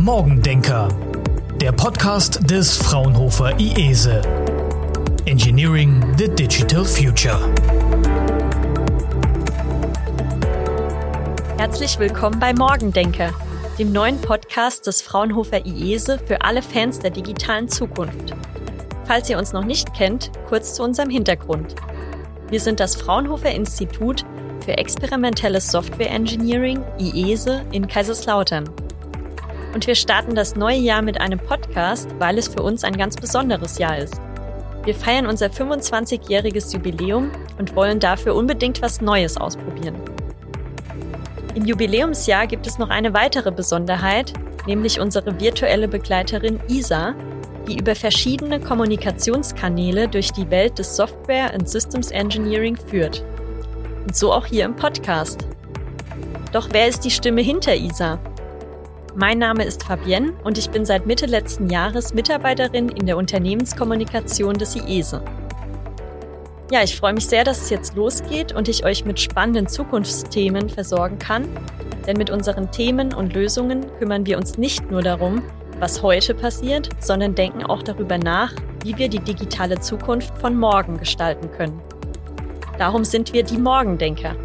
Morgendenker, der Podcast des Fraunhofer IESE. Engineering the Digital Future. Herzlich willkommen bei Morgendenker, dem neuen Podcast des Fraunhofer IESE für alle Fans der digitalen Zukunft. Falls ihr uns noch nicht kennt, kurz zu unserem Hintergrund. Wir sind das Fraunhofer Institut für experimentelles Software Engineering, IESE, in Kaiserslautern. Und wir starten das neue Jahr mit einem Podcast, weil es für uns ein ganz besonderes Jahr ist. Wir feiern unser 25-jähriges Jubiläum und wollen dafür unbedingt was Neues ausprobieren. Im Jubiläumsjahr gibt es noch eine weitere Besonderheit, nämlich unsere virtuelle Begleiterin Isa, die über verschiedene Kommunikationskanäle durch die Welt des Software und Systems Engineering führt. Und so auch hier im Podcast. Doch wer ist die Stimme hinter Isa? Mein Name ist Fabienne und ich bin seit Mitte letzten Jahres Mitarbeiterin in der Unternehmenskommunikation des IESE. Ja, ich freue mich sehr, dass es jetzt losgeht und ich euch mit spannenden Zukunftsthemen versorgen kann. Denn mit unseren Themen und Lösungen kümmern wir uns nicht nur darum, was heute passiert, sondern denken auch darüber nach, wie wir die digitale Zukunft von morgen gestalten können. Darum sind wir die Morgendenker.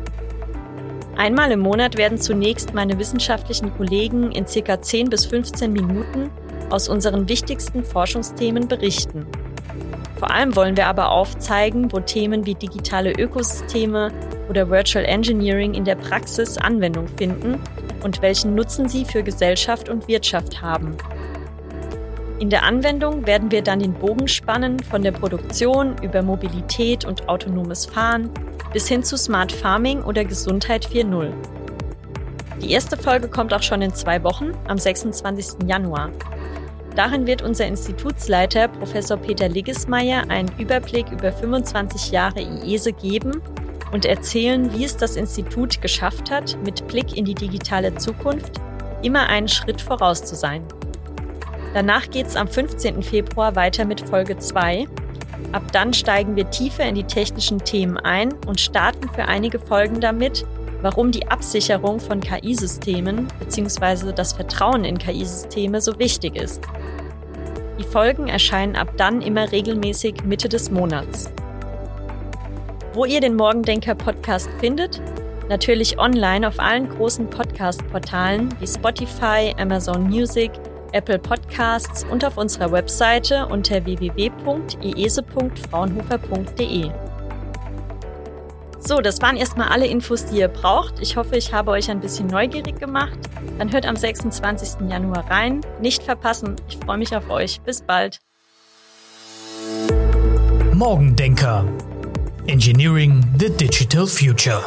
Einmal im Monat werden zunächst meine wissenschaftlichen Kollegen in circa 10 bis 15 Minuten aus unseren wichtigsten Forschungsthemen berichten. Vor allem wollen wir aber aufzeigen, wo Themen wie digitale Ökosysteme oder Virtual Engineering in der Praxis Anwendung finden und welchen Nutzen sie für Gesellschaft und Wirtschaft haben. In der Anwendung werden wir dann den Bogen spannen von der Produktion über Mobilität und autonomes Fahren bis hin zu Smart Farming oder Gesundheit 4.0. Die erste Folge kommt auch schon in zwei Wochen, am 26. Januar. Darin wird unser Institutsleiter Professor Peter Liggesmeier einen Überblick über 25 Jahre IESE geben und erzählen, wie es das Institut geschafft hat, mit Blick in die digitale Zukunft immer einen Schritt voraus zu sein. Danach geht es am 15. Februar weiter mit Folge 2 Ab dann steigen wir tiefer in die technischen Themen ein und starten für einige Folgen damit, warum die Absicherung von KI-Systemen bzw. das Vertrauen in KI-Systeme so wichtig ist. Die Folgen erscheinen ab dann immer regelmäßig Mitte des Monats. Wo ihr den Morgendenker Podcast findet? Natürlich online auf allen großen Podcast-Portalen wie Spotify, Amazon Music, Apple Podcasts und auf unserer Webseite unter www.iese.fraunhofer.de. So, das waren erstmal alle Infos, die ihr braucht. Ich hoffe, ich habe euch ein bisschen neugierig gemacht. Dann hört am 26. Januar rein. Nicht verpassen. Ich freue mich auf euch. Bis bald. Morgendenker. Engineering the Digital Future.